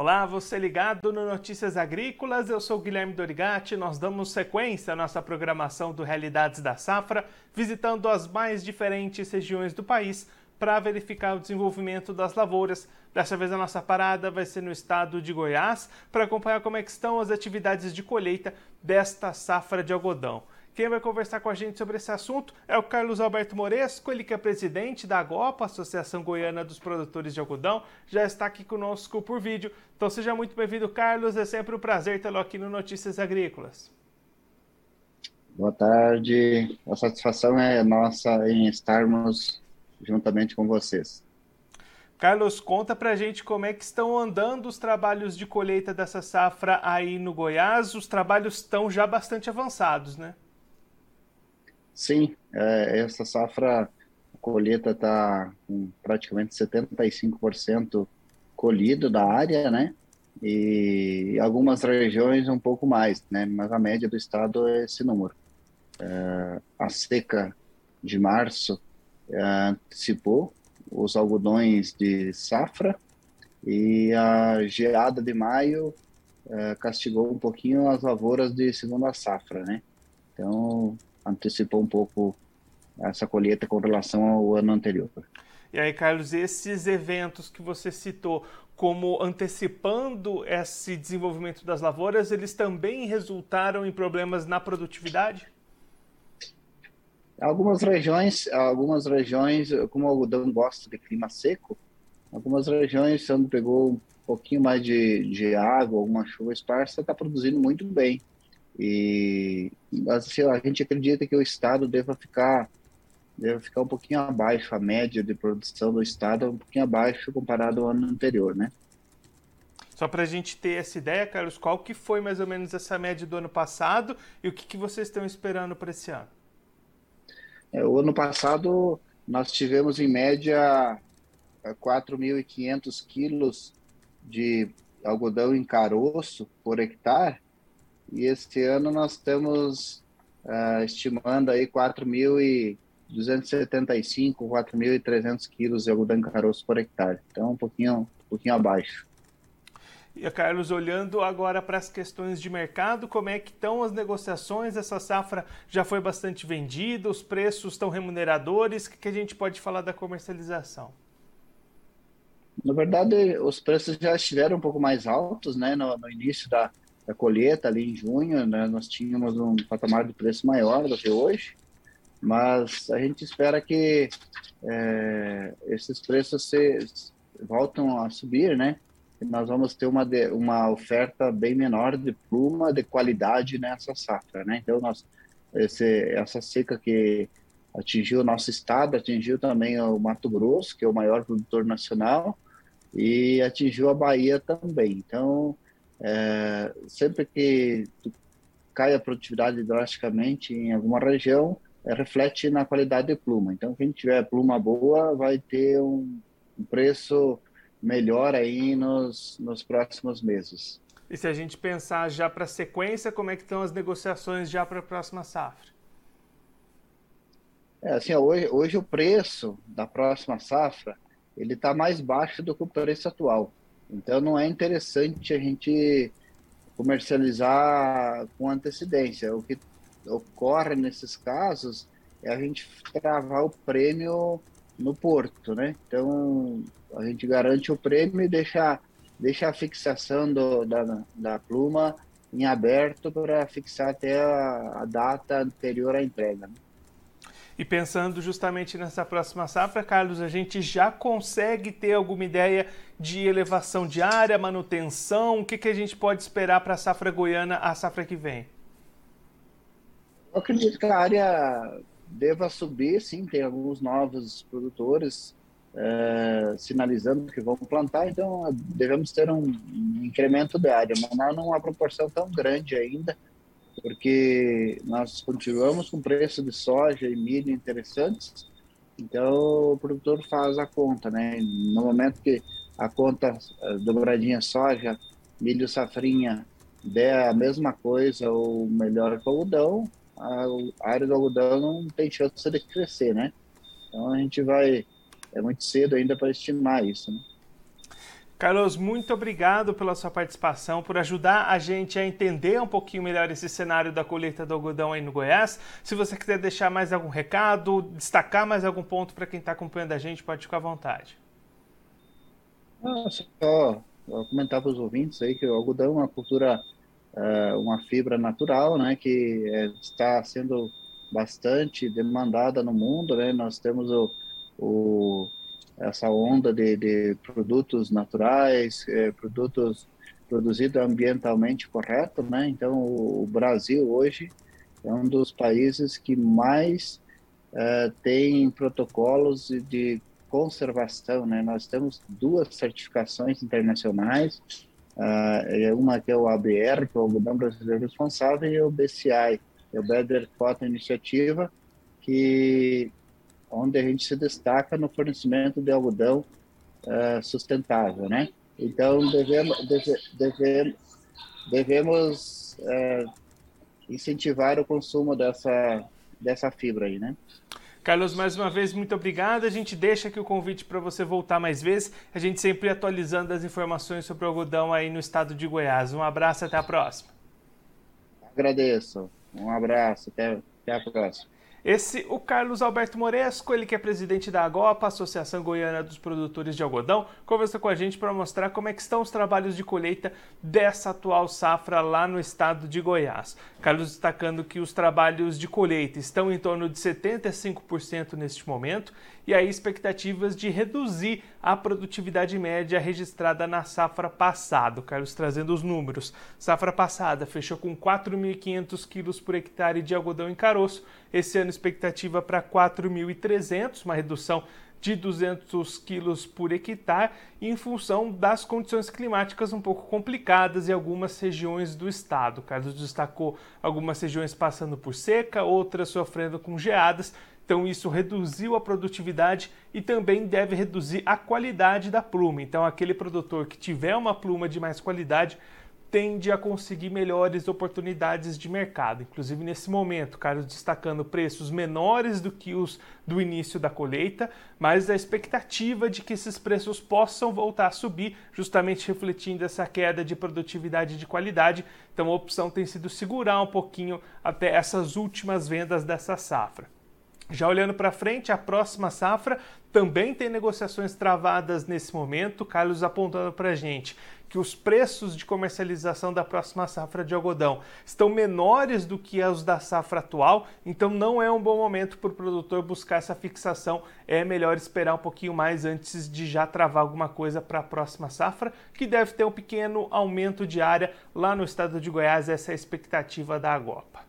Olá, você ligado no Notícias Agrícolas, eu sou Guilherme Dorigati. Nós damos sequência à nossa programação do Realidades da Safra, visitando as mais diferentes regiões do país para verificar o desenvolvimento das lavouras. Dessa vez a nossa parada vai ser no estado de Goiás para acompanhar como é estão as atividades de colheita desta safra de algodão. Quem vai conversar com a gente sobre esse assunto é o Carlos Alberto Moresco, ele que é presidente da AGOPA, Associação Goiana dos Produtores de Algodão, já está aqui conosco por vídeo. Então seja muito bem-vindo, Carlos, é sempre um prazer tê-lo aqui no Notícias Agrícolas. Boa tarde, a satisfação é nossa em estarmos juntamente com vocês. Carlos, conta pra gente como é que estão andando os trabalhos de colheita dessa safra aí no Goiás. Os trabalhos estão já bastante avançados, né? Sim, é, essa safra, a colheita está com praticamente 75% colhido da área, né? E algumas regiões um pouco mais, né? Mas a média do estado é esse número. É, a seca de março é, antecipou os algodões de safra e a geada de maio é, castigou um pouquinho as lavouras de segunda safra, né? Então, antecipou um pouco essa colheita com relação ao ano anterior. E aí, Carlos, esses eventos que você citou como antecipando esse desenvolvimento das lavouras, eles também resultaram em problemas na produtividade? Algumas regiões, algumas regiões, como o algodão gosta de clima seco, algumas regiões, onde pegou um pouquinho mais de, de água, alguma chuva esparsa, está produzindo muito bem. E assim, a gente acredita que o Estado deva ficar deve ficar um pouquinho abaixo, a média de produção do Estado um pouquinho abaixo comparado ao ano anterior, né? Só para a gente ter essa ideia, Carlos, qual que foi mais ou menos essa média do ano passado e o que, que vocês estão esperando para esse ano? É, o ano passado nós tivemos em média 4.500 quilos de algodão em caroço por hectare e este ano nós estamos uh, estimando aí 4.275, 4.300 quilos de algodão caroço por hectare. Então, um pouquinho, um pouquinho abaixo. E, Carlos, olhando agora para as questões de mercado, como é que estão as negociações? Essa safra já foi bastante vendida, os preços estão remuneradores, o que, que a gente pode falar da comercialização? Na verdade, os preços já estiveram um pouco mais altos, né, no, no início da, da colheita ali em junho, né, nós tínhamos um patamar de preço maior do que hoje, mas a gente espera que é, esses preços se, voltam a subir, né? E nós vamos ter uma, de, uma oferta bem menor de pluma de qualidade nessa safra, né? Então, nós, esse, essa seca que atingiu o nosso estado, atingiu também o Mato Grosso, que é o maior produtor nacional, e atingiu a Bahia também. Então, é, sempre que cai a produtividade drasticamente em alguma região, é, reflete na qualidade de pluma. Então, quem tiver pluma boa vai ter um, um preço melhor aí nos, nos próximos meses. E se a gente pensar já para a sequência, como é que estão as negociações já para a próxima safra? É, assim, hoje, hoje o preço da próxima safra ele está mais baixo do que o preço atual. Então não é interessante a gente comercializar com antecedência. O que ocorre nesses casos é a gente travar o prêmio no porto, né? Então a gente garante o prêmio e deixa, deixa a fixação do, da, da pluma em aberto para fixar até a, a, data anterior à entrega. Né? E pensando justamente nessa próxima safra, Carlos, a gente já consegue ter alguma ideia de elevação diária, manutenção? O que, que a gente pode esperar para a safra goiana, a safra que vem? Eu acredito que a área deva subir, sim, tem alguns novos produtores é, sinalizando que vão plantar, então devemos ter um incremento de área, mas não numa proporção tão grande ainda, porque nós continuamos com preço de soja e milho interessantes, então o produtor faz a conta, né? No momento que a conta eh, dobradinha soja, milho safrinha der a mesma coisa ou melhor que o algodão, a área do algodão não tem chance de crescer, né? Então a gente vai, é muito cedo ainda para estimar isso, né? Carlos, muito obrigado pela sua participação, por ajudar a gente a entender um pouquinho melhor esse cenário da colheita do algodão aí no Goiás. Se você quiser deixar mais algum recado, destacar mais algum ponto para quem está acompanhando a gente, pode ficar à vontade. Ah, só comentar para os ouvintes aí que o algodão é uma cultura, é, uma fibra natural, né, que é, está sendo bastante demandada no mundo, né? Nós temos o, o essa onda de, de produtos naturais, é, produtos produzidos ambientalmente correto, né? Então, o, o, Brasil hoje é um dos países que mais é, tem protocolos de conservação, né? Nós temos duas certificações internacionais, uh, uma que é o ABR, que é o Algodão Brasileiro Responsável, e o BCI, que é o Better Cotton Initiative, que onde a gente se destaca no fornecimento de algodão uh, sustentável, né? Então devemos deve, deve, devemos uh, incentivar o consumo dessa dessa fibra aí, né? Carlos, mais uma vez, muito obrigado. A gente deixa aqui o convite para você voltar mais vezes. A gente sempre atualizando as informações sobre o algodão aí no estado de Goiás. Um abraço, até a próxima. Agradeço. Um abraço, até, até a próxima. Esse, o Carlos Alberto Moresco, ele que é presidente da AGOPA, Associação Goiana dos Produtores de Algodão, conversa com a gente para mostrar como é que estão os trabalhos de colheita dessa atual safra lá no estado de Goiás. Carlos destacando que os trabalhos de colheita estão em torno de 75% neste momento e aí expectativas de reduzir a produtividade média registrada na safra passada. Carlos trazendo os números. Safra passada fechou com 4.500 quilos por hectare de algodão em caroço. Esse ano expectativa para 4.300, uma redução de 200 quilos por hectare, em função das condições climáticas um pouco complicadas em algumas regiões do estado. Carlos destacou algumas regiões passando por seca, outras sofrendo com geadas, então isso reduziu a produtividade e também deve reduzir a qualidade da pluma. Então aquele produtor que tiver uma pluma de mais qualidade tende a conseguir melhores oportunidades de mercado. Inclusive nesse momento, Carlos destacando preços menores do que os do início da colheita, mas a expectativa de que esses preços possam voltar a subir, justamente refletindo essa queda de produtividade e de qualidade. Então a opção tem sido segurar um pouquinho até essas últimas vendas dessa safra. Já olhando para frente, a próxima safra também tem negociações travadas nesse momento. Carlos apontando para a gente que os preços de comercialização da próxima safra de algodão estão menores do que os da safra atual, então não é um bom momento para o produtor buscar essa fixação. É melhor esperar um pouquinho mais antes de já travar alguma coisa para a próxima safra, que deve ter um pequeno aumento de área lá no estado de Goiás. Essa é a expectativa da Agopa.